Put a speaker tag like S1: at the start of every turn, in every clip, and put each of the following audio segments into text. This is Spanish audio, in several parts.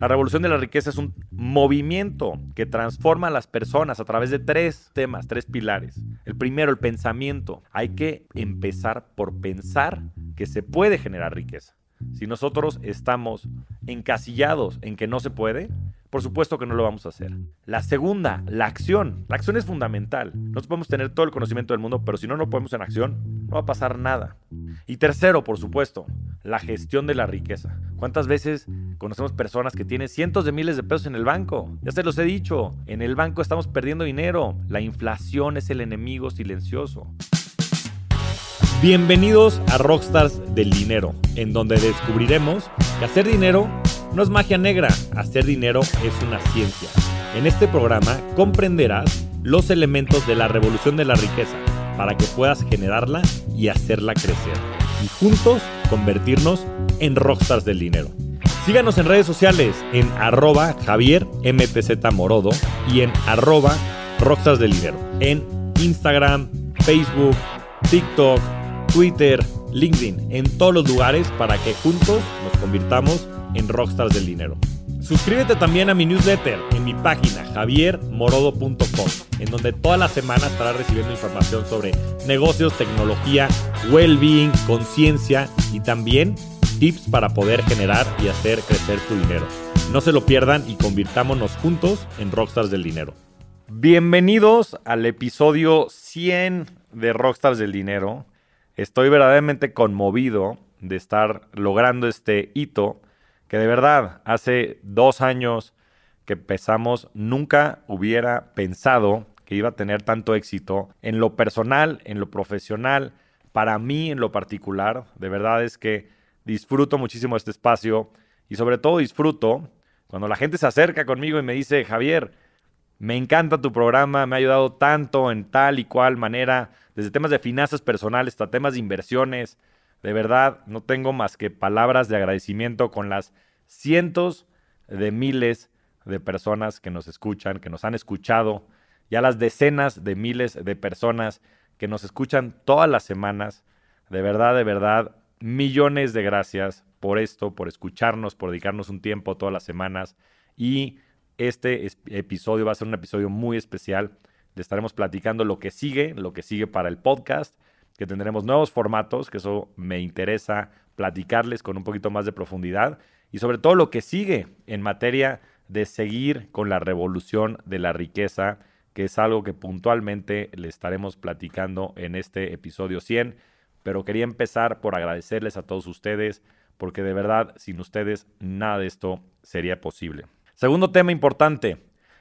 S1: La revolución de la riqueza es un movimiento que transforma a las personas a través de tres temas, tres pilares. El primero, el pensamiento. Hay que empezar por pensar que se puede generar riqueza. Si nosotros estamos encasillados en que no se puede, por supuesto que no lo vamos a hacer. La segunda, la acción. La acción es fundamental. Nosotros podemos tener todo el conocimiento del mundo, pero si no lo ponemos en acción, no va a pasar nada. Y tercero, por supuesto, la gestión de la riqueza. ¿Cuántas veces conocemos personas que tienen cientos de miles de pesos en el banco? Ya se los he dicho, en el banco estamos perdiendo dinero. La inflación es el enemigo silencioso. Bienvenidos a Rockstars del Dinero, en donde descubriremos que hacer dinero no es magia negra, hacer dinero es una ciencia. En este programa comprenderás los elementos de la revolución de la riqueza para que puedas generarla y hacerla crecer. Y juntos convertirnos en rockstars del dinero. Síganos en redes sociales en arroba Javier Morodo y en arroba rockstars del dinero. En Instagram, Facebook, TikTok, Twitter, LinkedIn, en todos los lugares para que juntos nos convirtamos en Rockstars del Dinero. Suscríbete también a mi newsletter en mi página javiermorodo.com, en donde toda la semana estarás recibiendo información sobre negocios, tecnología, well-being, conciencia y también tips para poder generar y hacer crecer tu dinero. No se lo pierdan y convirtámonos juntos en Rockstars del Dinero. Bienvenidos al episodio 100 de Rockstars del Dinero. Estoy verdaderamente conmovido de estar logrando este hito que de verdad hace dos años que empezamos nunca hubiera pensado que iba a tener tanto éxito en lo personal, en lo profesional, para mí en lo particular. De verdad es que disfruto muchísimo este espacio y sobre todo disfruto cuando la gente se acerca conmigo y me dice, Javier, me encanta tu programa, me ha ayudado tanto en tal y cual manera, desde temas de finanzas personales hasta temas de inversiones. De verdad, no tengo más que palabras de agradecimiento con las cientos de miles de personas que nos escuchan, que nos han escuchado, ya las decenas de miles de personas que nos escuchan todas las semanas. De verdad, de verdad, millones de gracias por esto, por escucharnos, por dedicarnos un tiempo todas las semanas y este episodio va a ser un episodio muy especial. Le estaremos platicando lo que sigue, lo que sigue para el podcast, que tendremos nuevos formatos, que eso me interesa platicarles con un poquito más de profundidad y sobre todo lo que sigue en materia de seguir con la revolución de la riqueza, que es algo que puntualmente le estaremos platicando en este episodio 100. Pero quería empezar por agradecerles a todos ustedes, porque de verdad sin ustedes nada de esto sería posible. Segundo tema importante,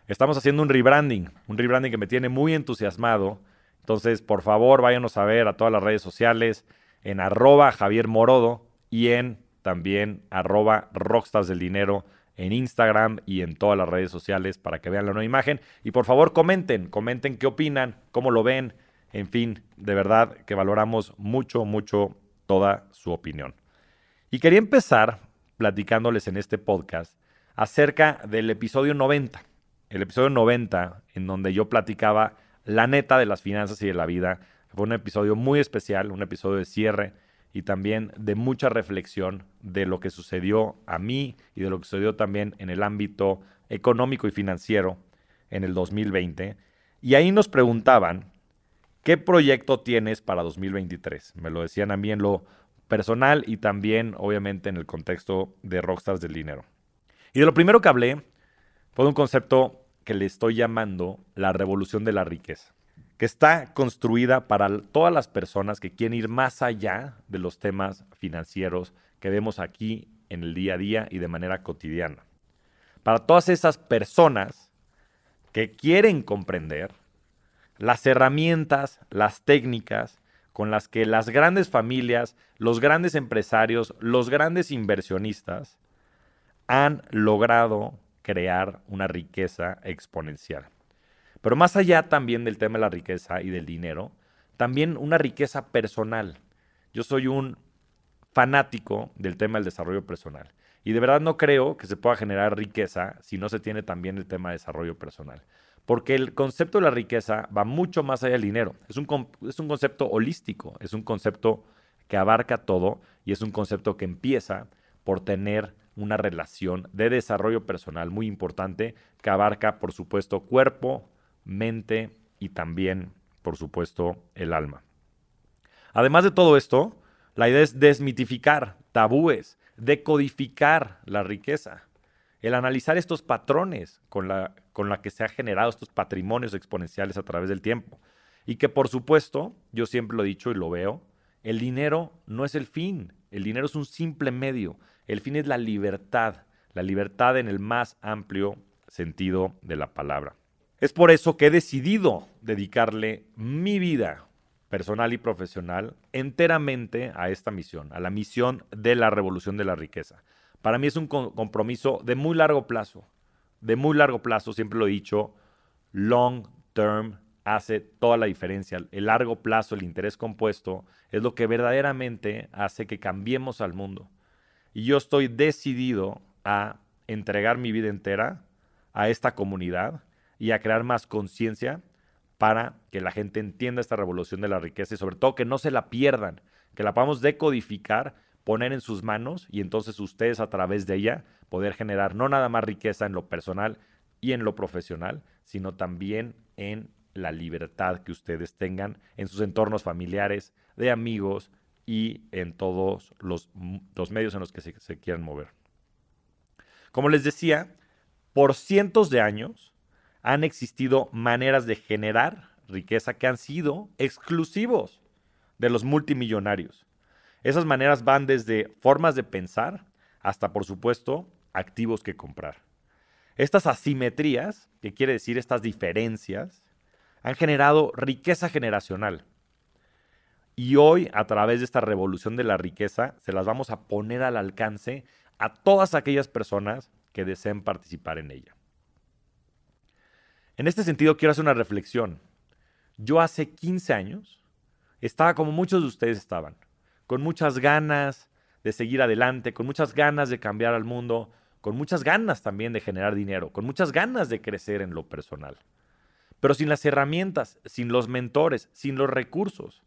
S1: estamos haciendo un rebranding, un rebranding que me tiene muy entusiasmado. Entonces, por favor, váyanos a ver a todas las redes sociales en arroba Javier Morodo y en también arroba del Dinero en Instagram y en todas las redes sociales para que vean la nueva imagen. Y por favor, comenten, comenten qué opinan, cómo lo ven. En fin, de verdad que valoramos mucho, mucho toda su opinión. Y quería empezar platicándoles en este podcast acerca del episodio 90. El episodio 90, en donde yo platicaba la neta de las finanzas y de la vida. Fue un episodio muy especial, un episodio de cierre y también de mucha reflexión de lo que sucedió a mí y de lo que sucedió también en el ámbito económico y financiero en el 2020. Y ahí nos preguntaban, ¿qué proyecto tienes para 2023? Me lo decían a mí en lo personal y también obviamente en el contexto de Rockstars del Dinero. Y de lo primero que hablé fue de un concepto le estoy llamando la revolución de la riqueza, que está construida para todas las personas que quieren ir más allá de los temas financieros que vemos aquí en el día a día y de manera cotidiana. Para todas esas personas que quieren comprender las herramientas, las técnicas con las que las grandes familias, los grandes empresarios, los grandes inversionistas han logrado crear una riqueza exponencial. Pero más allá también del tema de la riqueza y del dinero, también una riqueza personal. Yo soy un fanático del tema del desarrollo personal. Y de verdad no creo que se pueda generar riqueza si no se tiene también el tema de desarrollo personal. Porque el concepto de la riqueza va mucho más allá del dinero. Es un, es un concepto holístico, es un concepto que abarca todo y es un concepto que empieza por tener una relación de desarrollo personal muy importante que abarca, por supuesto, cuerpo, mente y también, por supuesto, el alma. Además de todo esto, la idea es desmitificar tabúes, decodificar la riqueza, el analizar estos patrones con la, con la que se han generado estos patrimonios exponenciales a través del tiempo. Y que por supuesto, yo siempre lo he dicho y lo veo, el dinero no es el fin, el dinero es un simple medio, el fin es la libertad, la libertad en el más amplio sentido de la palabra. Es por eso que he decidido dedicarle mi vida personal y profesional enteramente a esta misión, a la misión de la revolución de la riqueza. Para mí es un compromiso de muy largo plazo, de muy largo plazo, siempre lo he dicho, long term hace toda la diferencia. El largo plazo, el interés compuesto, es lo que verdaderamente hace que cambiemos al mundo. Y yo estoy decidido a entregar mi vida entera a esta comunidad y a crear más conciencia para que la gente entienda esta revolución de la riqueza y sobre todo que no se la pierdan, que la podamos decodificar, poner en sus manos y entonces ustedes a través de ella poder generar no nada más riqueza en lo personal y en lo profesional, sino también en la libertad que ustedes tengan en sus entornos familiares, de amigos y en todos los, medios en los que se, se quieran mover. Como les decía, por cientos de años han existido maneras de generar riqueza que han sido exclusivos de los multimillonarios. Esas maneras van desde formas de pensar hasta, por supuesto, activos que comprar. Estas asimetrías, que quiere decir estas diferencias, han generado riqueza generacional. Y hoy, a través de esta revolución de la riqueza, se las vamos a poner al alcance a todas aquellas personas que deseen participar en ella. En este sentido, quiero hacer una reflexión. Yo hace 15 años estaba como muchos de ustedes estaban, con muchas ganas de seguir adelante, con muchas ganas de cambiar al mundo, con muchas ganas también de generar dinero, con muchas ganas de crecer en lo personal pero sin las herramientas, sin los mentores, sin los recursos.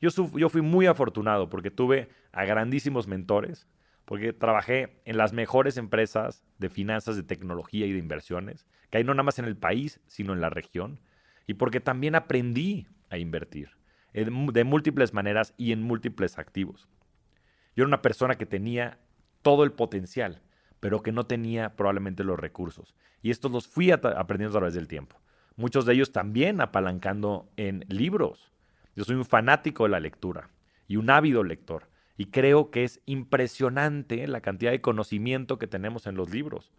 S1: Yo, fui muy afortunado porque tuve a grandísimos mentores, porque trabajé en las mejores empresas de finanzas, de tecnología y de inversiones, que hay no nada más en el país, sino en la región, y porque también aprendí a invertir de múltiples maneras y en múltiples activos. Yo era una persona que tenía todo el potencial, pero que no tenía probablemente los recursos. Y estos los fui aprendiendo a través del tiempo muchos de ellos también apalancando en libros. Yo soy un fanático de la lectura y un ávido lector. Y creo que es impresionante la cantidad de conocimiento que tenemos en los libros.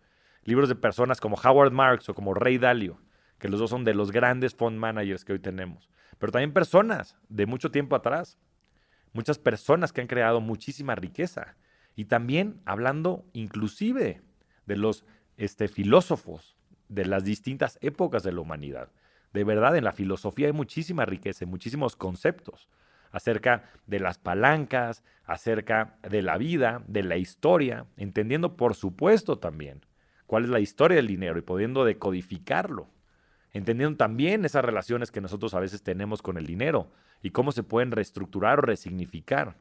S1: Libros de personas como Howard Marks o como Ray Dalio, que los dos son de los grandes fund managers que hoy tenemos. Pero también personas de mucho tiempo atrás. Muchas personas que han creado muchísima riqueza. Y también hablando inclusive de los este, filósofos de las distintas épocas de la humanidad. De verdad, en la filosofía hay muchísima riqueza, muchísimos conceptos acerca de las palancas, acerca de la vida, de la historia, entendiendo por supuesto también cuál es la historia del dinero y pudiendo decodificarlo, entendiendo también esas relaciones que nosotros a veces tenemos con el dinero y cómo se pueden reestructurar o resignificar.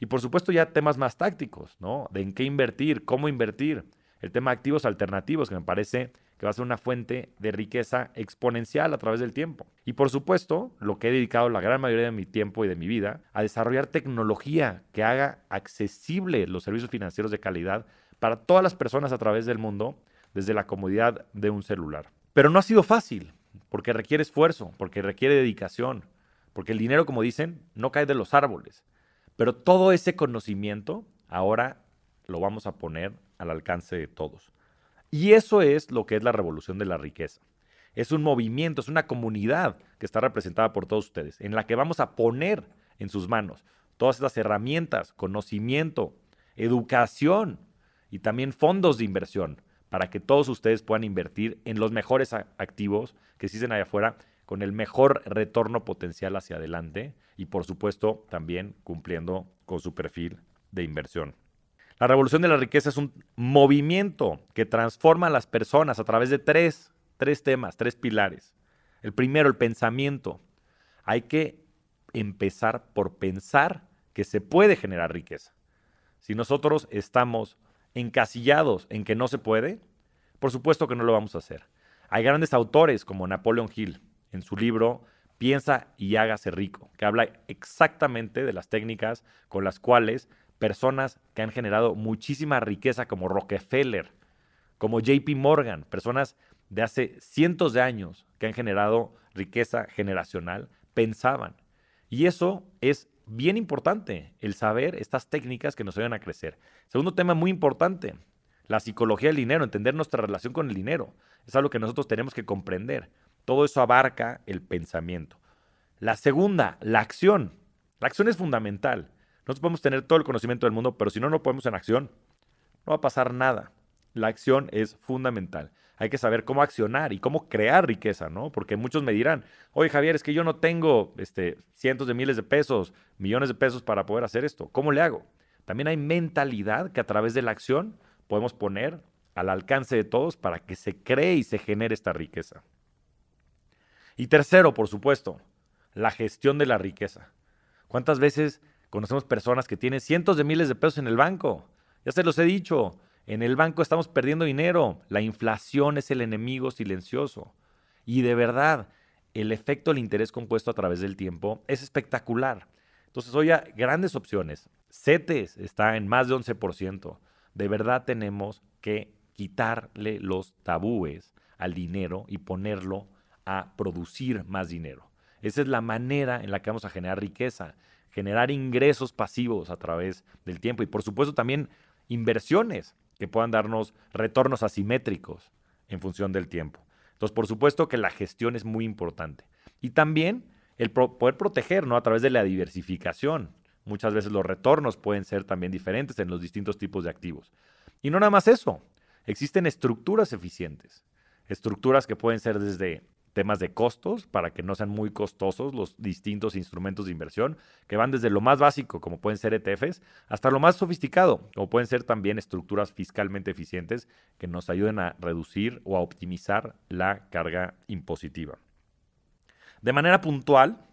S1: Y por supuesto ya temas más tácticos, ¿no? De en qué invertir, cómo invertir, el tema de activos alternativos, que me parece que va a ser una fuente de riqueza exponencial a través del tiempo. Y por supuesto, lo que he dedicado la gran mayoría de mi tiempo y de mi vida a desarrollar tecnología que haga accesible los servicios financieros de calidad para todas las personas a través del mundo desde la comodidad de un celular. Pero no ha sido fácil, porque requiere esfuerzo, porque requiere dedicación, porque el dinero, como dicen, no cae de los árboles. Pero todo ese conocimiento ahora lo vamos a poner al alcance de todos. Y eso es lo que es la revolución de la riqueza. Es un movimiento, es una comunidad que está representada por todos ustedes, en la que vamos a poner en sus manos todas estas herramientas, conocimiento, educación y también fondos de inversión para que todos ustedes puedan invertir en los mejores activos que existen allá afuera con el mejor retorno potencial hacia adelante y por supuesto también cumpliendo con su perfil de inversión. La revolución de la riqueza es un movimiento que transforma a las personas a través de tres, tres temas, tres pilares. El primero, el pensamiento. Hay que empezar por pensar que se puede generar riqueza. Si nosotros estamos encasillados en que no se puede, por supuesto que no lo vamos a hacer. Hay grandes autores como Napoleon Hill en su libro Piensa y hágase rico, que habla exactamente de las técnicas con las cuales personas que han generado muchísima riqueza como Rockefeller, como JP Morgan, personas de hace cientos de años que han generado riqueza generacional, pensaban. Y eso es bien importante, el saber estas técnicas que nos ayudan a crecer. Segundo tema muy importante, la psicología del dinero, entender nuestra relación con el dinero. Es algo que nosotros tenemos que comprender. Todo eso abarca el pensamiento. La segunda, la acción. La acción es fundamental. Nosotros podemos tener todo el conocimiento del mundo, pero si no lo ponemos en acción, no va a pasar nada. La acción es fundamental. Hay que saber cómo accionar y cómo crear riqueza, ¿no? Porque muchos me dirán, oye Javier, es que yo no tengo este, cientos de miles de pesos, millones de pesos para poder hacer esto. ¿Cómo le hago? También hay mentalidad que a través de la acción podemos poner al alcance de todos para que se cree y se genere esta riqueza. Y tercero, por supuesto, la gestión de la riqueza. ¿Cuántas veces conocemos personas que tienen cientos de miles de pesos en el banco? Ya se los he dicho, en el banco estamos perdiendo dinero. La inflación es el enemigo silencioso. Y de verdad, el efecto del interés compuesto a través del tiempo es espectacular. Entonces, oye, grandes opciones. CETES está en más de 11%. De verdad tenemos que quitarle los tabúes al dinero y ponerlo a producir más dinero. Esa es la manera en la que vamos a generar riqueza, generar ingresos pasivos a través del tiempo y por supuesto también inversiones que puedan darnos retornos asimétricos en función del tiempo. Entonces, por supuesto que la gestión es muy importante. Y también el poder proteger, ¿no? A través de la diversificación. Muchas veces los retornos pueden ser también diferentes en los distintos tipos de activos. Y no nada más eso, existen estructuras eficientes. Estructuras que pueden ser desde temas de costos para que no sean muy costosos los distintos instrumentos de inversión, que van desde lo más básico, como pueden ser ETFs, hasta lo más sofisticado, como pueden ser también estructuras fiscalmente eficientes que nos ayuden a reducir o a optimizar la carga impositiva. De manera puntual,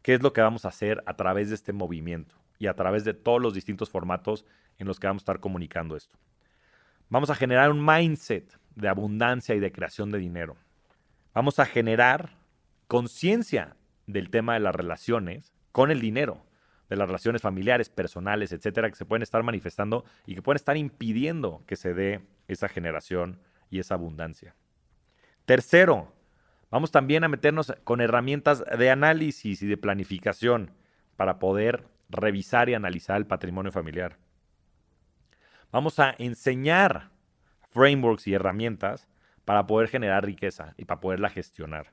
S1: ¿qué es lo que vamos a hacer a través de este movimiento y a través de todos los distintos formatos en los que vamos a estar comunicando esto? Vamos a generar un mindset de abundancia y de creación de dinero vamos a generar conciencia del tema de las relaciones con el dinero, de las relaciones familiares, personales, etcétera, que se pueden estar manifestando y que pueden estar impidiendo que se dé esa generación y esa abundancia. Tercero, vamos también a meternos con herramientas de análisis y de planificación para poder revisar y analizar el patrimonio familiar. Vamos a enseñar frameworks y herramientas para poder generar riqueza y para poderla gestionar.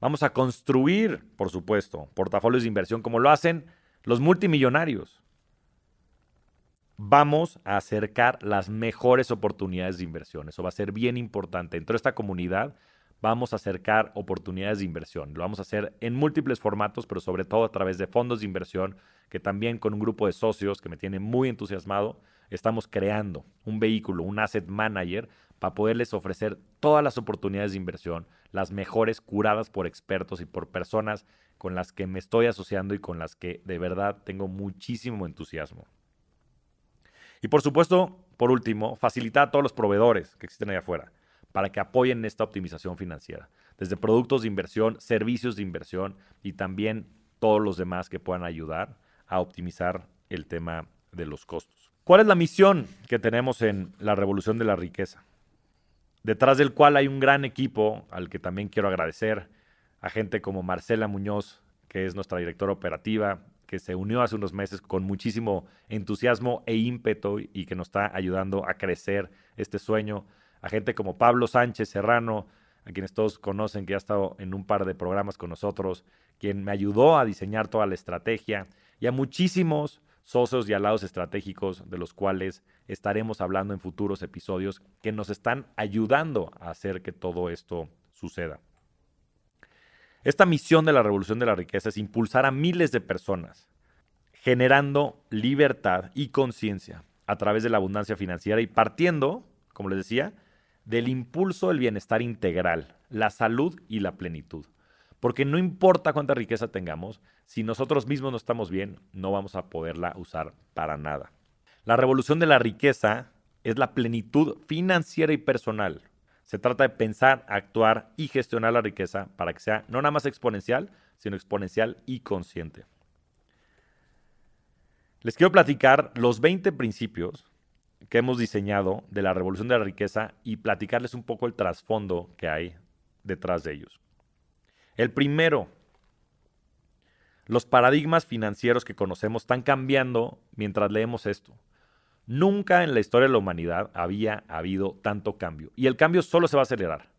S1: Vamos a construir, por supuesto, portafolios de inversión como lo hacen los multimillonarios. Vamos a acercar las mejores oportunidades de inversión. Eso va a ser bien importante. En toda esta comunidad vamos a acercar oportunidades de inversión. Lo vamos a hacer en múltiples formatos, pero sobre todo a través de fondos de inversión, que también con un grupo de socios que me tiene muy entusiasmado, estamos creando un vehículo, un asset manager para poderles ofrecer todas las oportunidades de inversión, las mejores curadas por expertos y por personas con las que me estoy asociando y con las que de verdad tengo muchísimo entusiasmo. Y por supuesto, por último, facilitar a todos los proveedores que existen allá afuera para que apoyen esta optimización financiera, desde productos de inversión, servicios de inversión y también todos los demás que puedan ayudar a optimizar el tema de los costos. ¿Cuál es la misión que tenemos en la revolución de la riqueza? Detrás del cual hay un gran equipo al que también quiero agradecer, a gente como Marcela Muñoz, que es nuestra directora operativa, que se unió hace unos meses con muchísimo entusiasmo e ímpetu y que nos está ayudando a crecer este sueño, a gente como Pablo Sánchez Serrano, a quienes todos conocen, que ha estado en un par de programas con nosotros, quien me ayudó a diseñar toda la estrategia, y a muchísimos socios y alados estratégicos de los cuales estaremos hablando en futuros episodios que nos están ayudando a hacer que todo esto suceda. Esta misión de la revolución de la riqueza es impulsar a miles de personas, generando libertad y conciencia a través de la abundancia financiera y partiendo, como les decía, del impulso del bienestar integral, la salud y la plenitud. Porque no importa cuánta riqueza tengamos, si nosotros mismos no estamos bien, no vamos a poderla usar para nada. La revolución de la riqueza es la plenitud financiera y personal. Se trata de pensar, actuar y gestionar la riqueza para que sea no nada más exponencial, sino exponencial y consciente. Les quiero platicar los 20 principios que hemos diseñado de la revolución de la riqueza y platicarles un poco el trasfondo que hay detrás de ellos. El primero, los paradigmas financieros que conocemos están cambiando mientras leemos esto. Nunca en la historia de la humanidad había habido tanto cambio y el cambio solo se va a acelerar.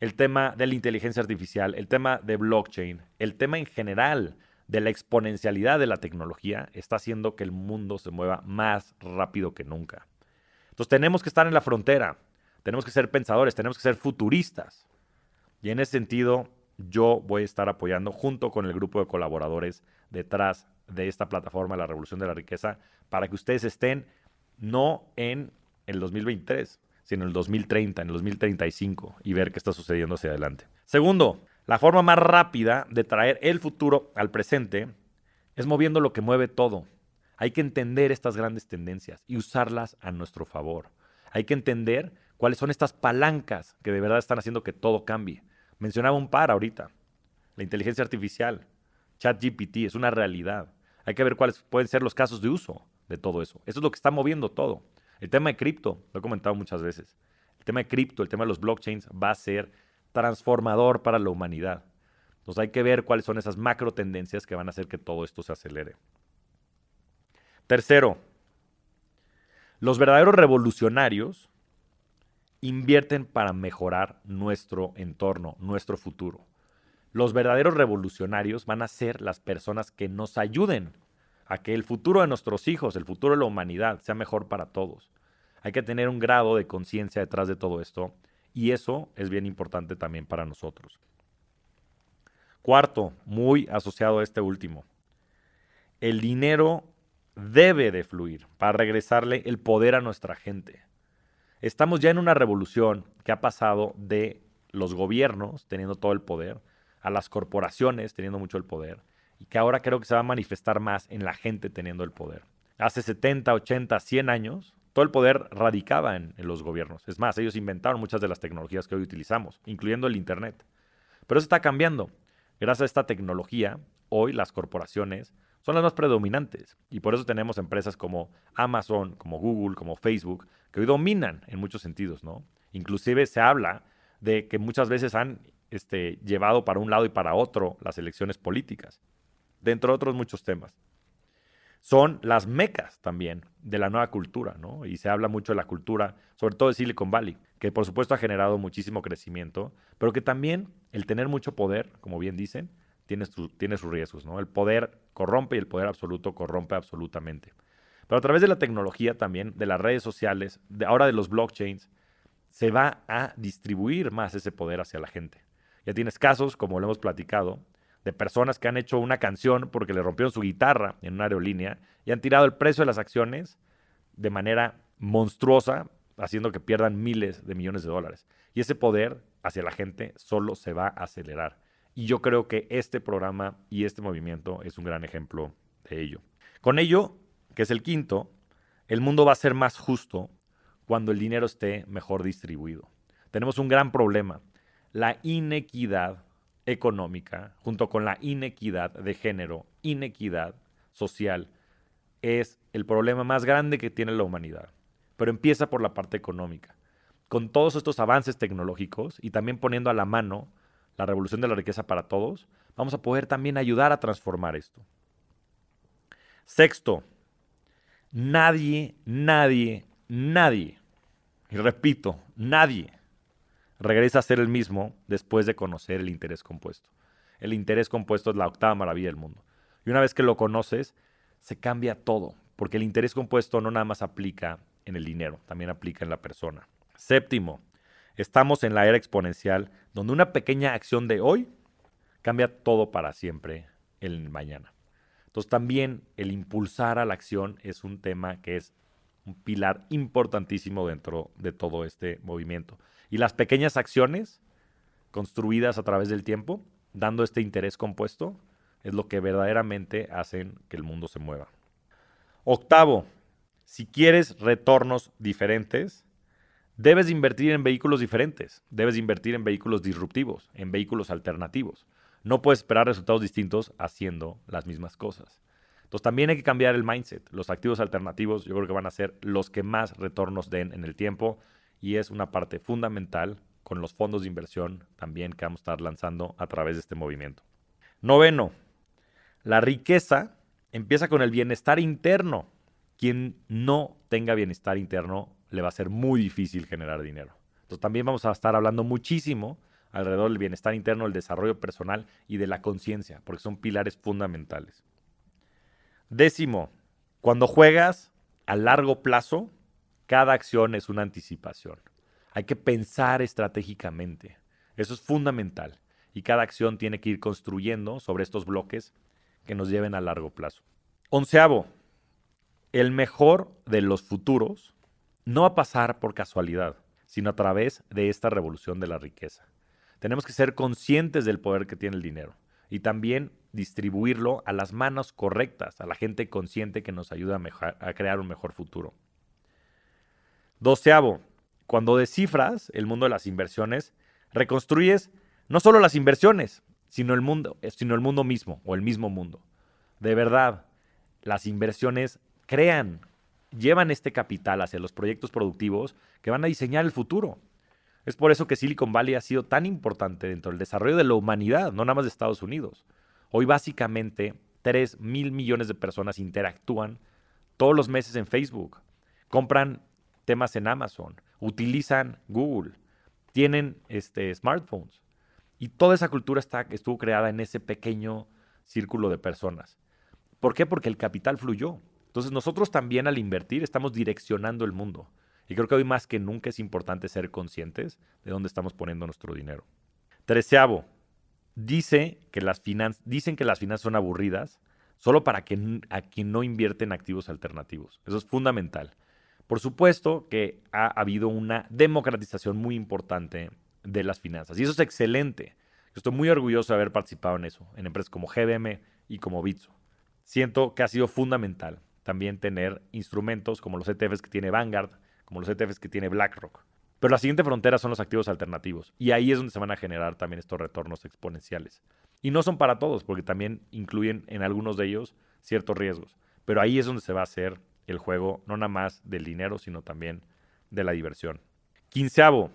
S1: El tema de la inteligencia artificial, el tema de blockchain, el tema en general de la exponencialidad de la tecnología está haciendo que el mundo se mueva más rápido que nunca. Entonces tenemos que estar en la frontera, tenemos que ser pensadores, tenemos que ser futuristas. Y en ese sentido, yo voy a estar apoyando junto con el grupo de colaboradores detrás de esta plataforma, la Revolución de la Riqueza, para que ustedes estén no en el 2023, sino en el 2030, en el 2035 y ver qué está sucediendo hacia adelante. Segundo, la forma más rápida de traer el futuro al presente es moviendo lo que mueve todo. Hay que entender estas grandes tendencias y usarlas a nuestro favor. Hay que entender cuáles son estas palancas que de verdad están haciendo que todo cambie. Mencionaba un par ahorita. La inteligencia artificial, ChatGPT, es una realidad. Hay que ver cuáles pueden ser los casos de uso de todo eso. Eso es lo que está moviendo todo. El tema de cripto, lo he comentado muchas veces. El tema de cripto, el tema de los blockchains va a ser transformador para la humanidad. Entonces hay que ver cuáles son esas macro tendencias que van a hacer que todo esto se acelere. Tercero, los verdaderos revolucionarios invierten para mejorar nuestro entorno, nuestro futuro. Los verdaderos revolucionarios van a ser las personas que nos ayuden a que el futuro de nuestros hijos, el futuro de la humanidad, sea mejor para todos. Hay que tener un grado de conciencia detrás de todo esto y eso es bien importante también para nosotros. Cuarto, muy asociado a este último, el dinero debe de fluir para regresarle el poder a nuestra gente. Estamos ya en una revolución que ha pasado de los gobiernos teniendo todo el poder a las corporaciones teniendo mucho el poder y que ahora creo que se va a manifestar más en la gente teniendo el poder. Hace 70, 80, 100 años todo el poder radicaba en, los gobiernos. Es más, ellos inventaron muchas de las tecnologías que hoy utilizamos, incluyendo el Internet. Pero eso está cambiando. Gracias a esta tecnología, hoy las corporaciones son las más predominantes. Y por eso tenemos empresas como Amazon, como Google, como Facebook, que hoy dominan en muchos sentidos, ¿no? Inclusive se habla de que muchas veces han este, llevado para un lado y para otro las elecciones políticas, dentro de otros muchos temas son las mecas también de la nueva cultura, ¿no? Y se habla mucho de la cultura, sobre todo de Silicon Valley, que por supuesto ha generado muchísimo crecimiento, pero que también el tener mucho poder, como bien dicen, tiene, tiene sus riesgos, ¿no? El poder corrompe y el poder absoluto corrompe absolutamente. Pero a través de la tecnología también, de las redes sociales, de ahora de los blockchains, se va a distribuir más ese poder hacia la gente. Ya tienes casos, como lo hemos platicado, de personas que han hecho una canción porque le rompieron su guitarra en una aerolínea y han tirado el precio de las acciones de manera monstruosa, haciendo que pierdan miles de millones de dólares. Y ese poder hacia la gente solo se va a acelerar. Y yo creo que este programa y este movimiento es un gran ejemplo de ello. Con ello, que es el quinto, el mundo va a ser más justo cuando el dinero esté mejor distribuido. Tenemos un gran problema. La inequidad económica, junto con la inequidad de género, inequidad social, es el problema más grande que tiene la humanidad. Pero empieza por la parte económica. Con todos estos avances tecnológicos y también poniendo a la mano la revolución de la riqueza para todos, vamos a poder también ayudar a transformar esto. Sexto, nadie, nadie, nadie, y repito, nadie regresa a ser el mismo después de conocer el interés compuesto. El interés compuesto es la octava maravilla del mundo. Y una vez que lo conoces, se cambia todo, porque el interés compuesto no nada más aplica en el dinero, también aplica en la persona. Séptimo, estamos en la era exponencial, donde una pequeña acción de hoy cambia todo para siempre el mañana. Entonces también el impulsar a la acción es un tema que es un pilar importantísimo dentro de todo este movimiento. Y las pequeñas acciones construidas a través del tiempo, dando este interés compuesto, es lo que verdaderamente hacen que el mundo se mueva. Octavo, si quieres retornos diferentes, debes invertir en vehículos diferentes, debes invertir en vehículos disruptivos, en vehículos alternativos. No puedes esperar resultados distintos haciendo las mismas cosas. Entonces también hay que cambiar el mindset. Los activos alternativos yo creo que van a ser los que más retornos den en el tiempo y es una parte fundamental con los fondos de inversión también que vamos a estar lanzando a través de este movimiento. Noveno, la riqueza empieza con el bienestar interno. Quien no tenga bienestar interno le va a ser muy difícil generar dinero. Entonces también vamos a estar hablando muchísimo alrededor del bienestar interno, el desarrollo personal y de la conciencia, porque son pilares fundamentales. Décimo, cuando juegas a largo plazo, cada acción es una anticipación. Hay que pensar estratégicamente. Eso es fundamental. Y cada acción tiene que ir construyendo sobre estos bloques que nos lleven a largo plazo. Onceavo, el mejor de los futuros no a pasar por casualidad, sino a través de esta revolución de la riqueza. Tenemos que ser conscientes del poder que tiene el dinero y también distribuirlo a las manos correctas, a la gente consciente que nos ayuda a, crear un mejor futuro. Doceavo, cuando descifras el mundo de las inversiones, reconstruyes no solo las inversiones, sino el mundo, sino el mundo mismo o el mismo mundo. De verdad, las inversiones crean, llevan este capital hacia los proyectos productivos que van a diseñar el futuro. Es por eso que Silicon Valley ha sido tan importante dentro del desarrollo de la humanidad, no nada más de Estados Unidos. Hoy básicamente 3 mil millones de personas interactúan todos los meses en Facebook, compran temas en Amazon, utilizan Google, tienen este, smartphones. Y toda esa cultura está, estuvo creada en ese pequeño círculo de personas. ¿Por qué? Porque el capital fluyó. Entonces nosotros también al invertir estamos direccionando el mundo. Y creo que hoy más que nunca es importante ser conscientes de dónde estamos poniendo nuestro dinero. Treceavo, dice que las dicen que las finanzas son aburridas solo para que, a quien no invierte en activos alternativos. Eso es fundamental. Por supuesto que ha habido una democratización muy importante de las finanzas y eso es excelente. Estoy muy orgulloso de haber participado en eso, en empresas como GBM y como Bitso. Siento que ha sido fundamental también tener instrumentos como los ETFs que tiene Vanguard, como los ETFs que tiene BlackRock. Pero la siguiente frontera son los activos alternativos. Y ahí es donde se van a generar también estos retornos exponenciales. Y no son para todos, porque también incluyen en algunos de ellos ciertos riesgos. Pero ahí es donde se va a hacer el juego, no nada más del dinero, sino también de la diversión. Quinceavo,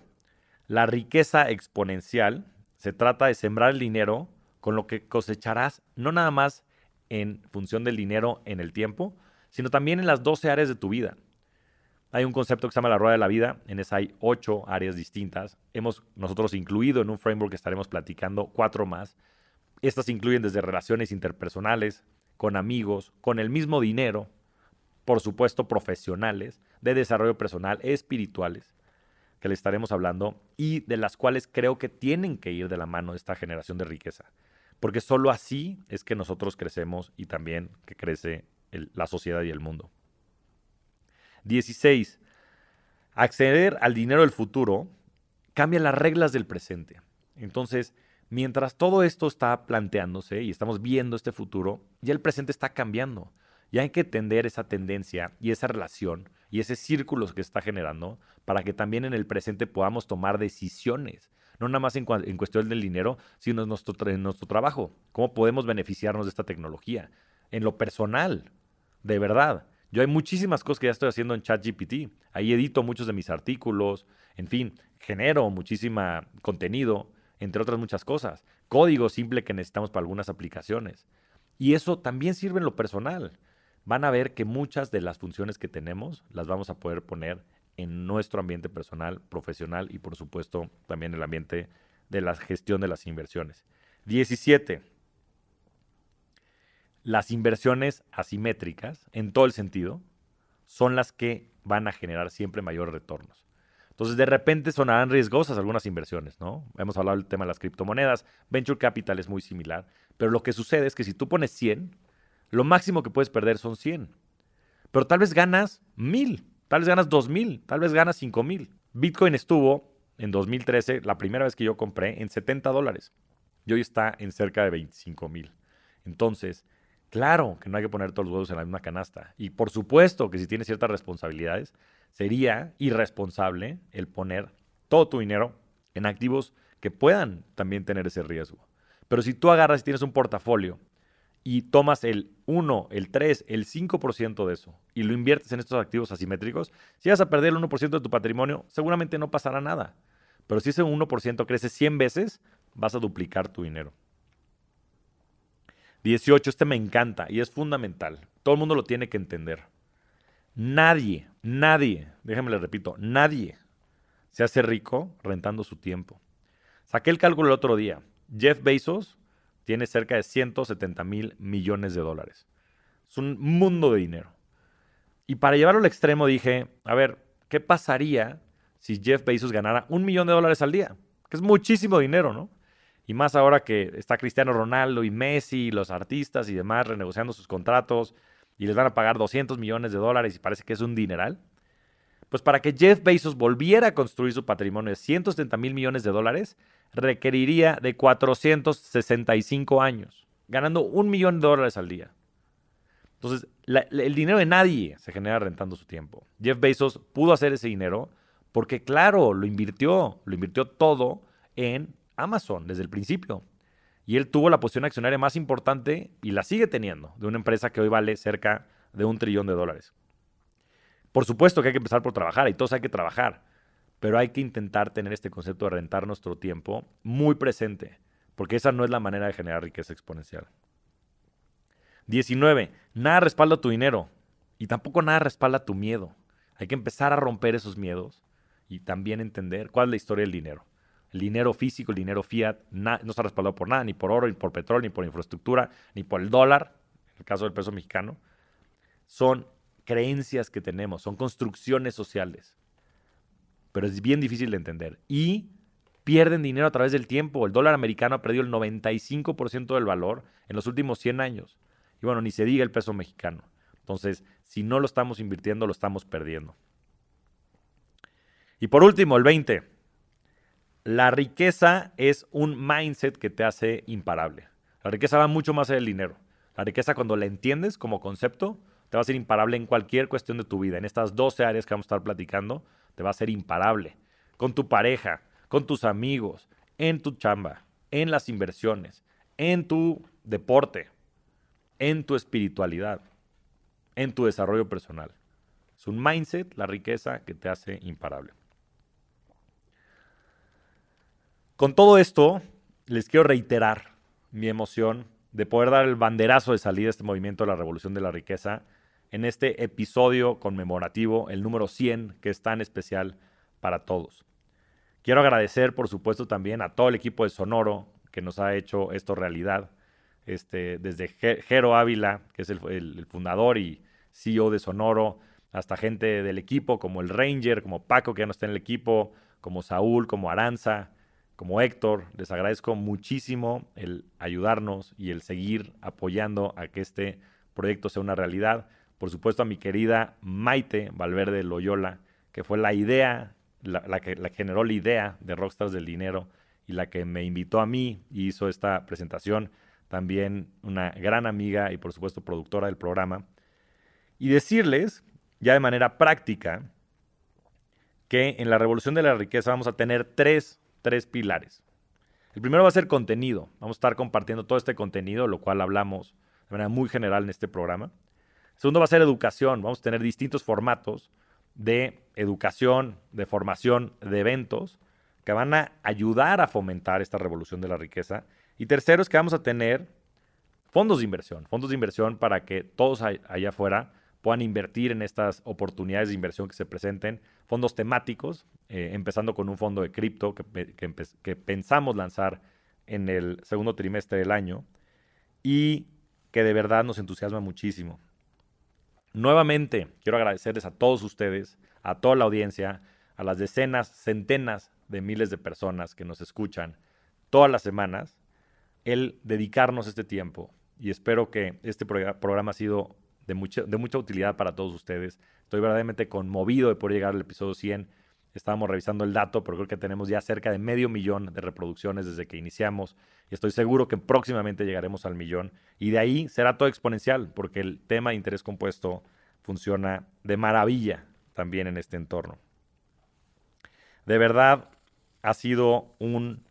S1: la riqueza exponencial se trata de sembrar el dinero con lo que cosecharás no nada más en función del dinero en el tiempo, sino también en las 12 áreas de tu vida. Hay un concepto que se llama la rueda de la vida, en esa hay ocho áreas distintas. Hemos nosotros incluido en un framework que estaremos platicando cuatro más. Estas incluyen desde relaciones interpersonales, con amigos, con el mismo dinero, por supuesto profesionales, de desarrollo personal, espirituales, que le estaremos hablando y de las cuales creo que tienen que ir de la mano esta generación de riqueza. Porque solo así es que nosotros crecemos y también que crece la sociedad y el mundo. 16. Acceder al dinero del futuro cambia las reglas del presente. Entonces, mientras todo esto está planteándose y estamos viendo este futuro, ya el presente está cambiando. Y hay que entender esa tendencia y esa relación y ese círculo que está generando para que también en el presente podamos tomar decisiones. No nada más en, en cuestión del dinero, sino en nuestro, en nuestro trabajo. ¿Cómo podemos beneficiarnos de esta tecnología? En lo personal, de verdad. Yo hay muchísimas cosas que ya estoy haciendo en ChatGPT. Ahí edito muchos de mis artículos, en fin, genero muchísimo contenido, entre otras muchas cosas. Código simple que necesitamos para algunas aplicaciones. Y eso también sirve en lo personal. Van a ver que muchas de las funciones que tenemos las vamos a poder poner en nuestro ambiente personal, profesional y por supuesto también en el ambiente de la gestión de las inversiones. 17 las inversiones asimétricas, en todo el sentido, son las que van a generar siempre mayores retornos. Entonces, de repente sonarán riesgosas algunas inversiones, ¿no? Hemos hablado del tema de las criptomonedas, venture capital es muy similar, pero lo que sucede es que si tú pones 100, lo máximo que puedes perder son 100. Pero tal vez ganas 1000, tal vez ganas 2000, tal vez ganas 5000. Bitcoin estuvo en 2013, la primera vez que yo compré, en 70 dólares. Y hoy está en cerca de 25 mil. Entonces, Claro que no hay que poner todos los huevos en la misma canasta. Y por supuesto que si tienes ciertas responsabilidades, sería irresponsable el poner todo tu dinero en activos que puedan también tener ese riesgo. Pero si tú agarras y tienes un portafolio y tomas el 1, el 3, el 5% de eso y lo inviertes en estos activos asimétricos, si vas a perder el 1% de tu patrimonio, seguramente no pasará nada. Pero si ese 1% crece 100 veces, vas a duplicar tu dinero. 18, este me encanta y es fundamental. Todo el mundo lo tiene que entender. Nadie, nadie, déjenme le repito, nadie se hace rico rentando su tiempo. Saqué el cálculo el otro día. Jeff Bezos tiene cerca de 170 mil millones de dólares. Es un mundo de dinero. Y para llevarlo al extremo dije, a ver, ¿qué pasaría si Jeff Bezos ganara un millón de dólares al día? Que es muchísimo dinero, ¿no? Y más ahora que está Cristiano Ronaldo y Messi, los artistas y demás renegociando sus contratos y les van a pagar 200 millones de dólares y parece que es un dineral. Pues para que Jeff Bezos volviera a construir su patrimonio de 170 mil millones de dólares, requeriría de 465 años, ganando un millón de dólares al día. Entonces, el dinero de nadie se genera rentando su tiempo. Jeff Bezos pudo hacer ese dinero porque, claro, lo invirtió, lo invirtió todo en Amazon desde el principio. Y él tuvo la posición accionaria más importante y la sigue teniendo de una empresa que hoy vale cerca de un trillón de dólares. Por supuesto que hay que empezar por trabajar y todos hay que trabajar, pero hay que intentar tener este concepto de rentar nuestro tiempo muy presente, porque esa no es la manera de generar riqueza exponencial. 19. Nada respalda tu dinero y tampoco nada respalda tu miedo. Hay que empezar a romper esos miedos y también entender cuál es la historia del dinero. El dinero físico, el dinero fiat, no está respaldado por nada, ni por oro, ni por petróleo, ni por infraestructura, ni por el dólar, en el caso del peso mexicano. Son creencias que tenemos, son construcciones sociales. Pero es bien difícil de entender. Y pierden dinero a través del tiempo. El dólar americano ha perdido el 95% del valor en los últimos 100 años. Y bueno, ni se diga el peso mexicano. Entonces, si no lo estamos invirtiendo, lo estamos perdiendo. Y por último, el 20. La riqueza es un mindset que te hace imparable. La riqueza va mucho más allá del dinero. La riqueza cuando la entiendes como concepto, te va a ser imparable en cualquier cuestión de tu vida. En estas 12 áreas que vamos a estar platicando, te va a ser imparable. Con tu pareja, con tus amigos, en tu chamba, en las inversiones, en tu deporte, en tu espiritualidad, en tu desarrollo personal. Es un mindset, la riqueza, que te hace imparable. Con todo esto, les quiero reiterar mi emoción de poder dar el banderazo de salida a este movimiento de la revolución de la riqueza en este episodio conmemorativo, el número 100, que es tan especial para todos. Quiero agradecer, por supuesto, también a todo el equipo de Sonoro que nos ha hecho esto realidad. Este, desde Jero Ávila, que es el, fundador y CEO de Sonoro, hasta gente del equipo como el Ranger, como Paco, que ya no está en el equipo, como Saúl, como Aranza, como Héctor. Les agradezco muchísimo el ayudarnos y el seguir apoyando a que este proyecto sea una realidad por supuesto a mi querida Maite Valverde Loyola, que fue la idea, la, que la generó la idea de Rockstars del Dinero y la que me invitó a mí y hizo esta presentación. También una gran amiga y por supuesto productora del programa. Y decirles, ya de manera práctica, que en la revolución de la riqueza vamos a tener tres, tres pilares. El primero va a ser contenido. Vamos a estar compartiendo todo este contenido, lo cual hablamos de manera muy general en este programa. Segundo va a ser educación. Vamos a tener distintos formatos de educación, de formación, de eventos que van a ayudar a fomentar esta revolución de la riqueza. Y tercero es que vamos a tener fondos de inversión, fondos de inversión para que todos allá afuera puedan invertir en estas oportunidades de inversión que se presenten, fondos temáticos, eh, empezando con un fondo de cripto que, que pensamos lanzar en el segundo trimestre del año y que de verdad nos entusiasma muchísimo. Nuevamente, quiero agradecerles a todos ustedes, a toda la audiencia, a las decenas, centenas de miles de personas que nos escuchan todas las semanas, el dedicarnos este tiempo. Y espero que este programa ha sido de mucha, utilidad para todos ustedes. Estoy verdaderamente conmovido de poder llegar al episodio 100 Estábamos revisando el dato, pero creo que tenemos ya cerca de medio millón de reproducciones desde que iniciamos y estoy seguro que próximamente llegaremos al millón y de ahí será todo exponencial porque el tema de interés compuesto funciona de maravilla también en este entorno. De verdad, ha sido un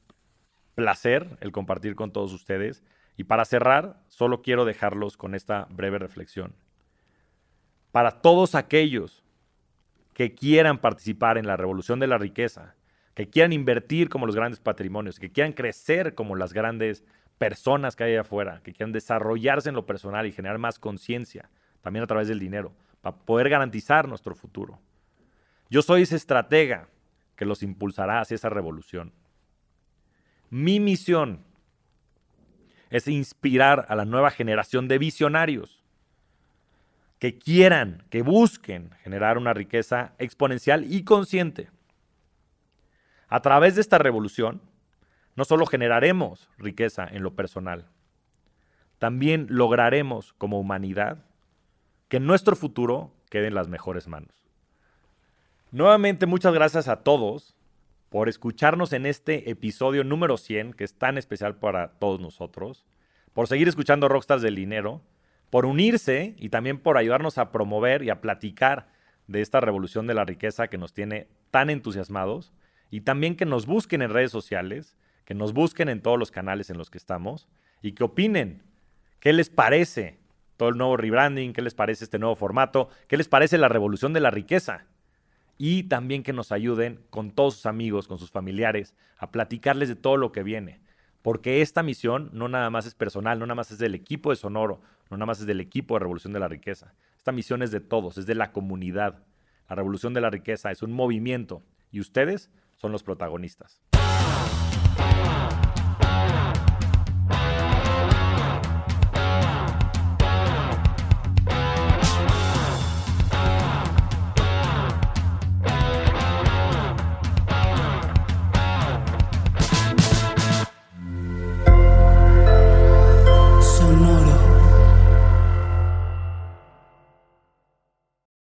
S1: placer el compartir con todos ustedes. Y para cerrar, solo quiero dejarlos con esta breve reflexión. Para todos aquellos que quieran participar en la revolución de la riqueza, que quieran invertir como los grandes patrimonios, que quieran crecer como las grandes personas que hay afuera, que quieran desarrollarse en lo personal y generar más conciencia, también a través del dinero, para poder garantizar nuestro futuro. Yo soy ese estratega que los impulsará hacia esa revolución. Mi misión es inspirar a la nueva generación de visionarios que quieran, que busquen generar una riqueza exponencial y consciente. A través de esta revolución, no solo generaremos riqueza en lo personal, también lograremos como humanidad que nuestro futuro quede en las mejores manos. Nuevamente, muchas gracias a todos por escucharnos en este episodio número 100, que es tan especial para todos nosotros, por seguir escuchando Rockstars del Dinero, por unirse y también por ayudarnos a promover y a platicar de esta revolución de la riqueza que nos tiene tan entusiasmados y también que nos busquen en redes sociales, que nos busquen en todos los canales en los que estamos y que opinen qué les parece todo el nuevo rebranding, qué les parece este nuevo formato, qué les parece la revolución de la riqueza y también que nos ayuden con todos sus amigos, con sus familiares, a platicarles de todo lo que viene. Porque esta misión no nada más es personal, no nada más es del equipo de Sonoro, no nada más es del equipo de Revolución de la Riqueza. Esta misión es de todos, es de la comunidad. La Revolución de la Riqueza es un movimiento y ustedes son los protagonistas.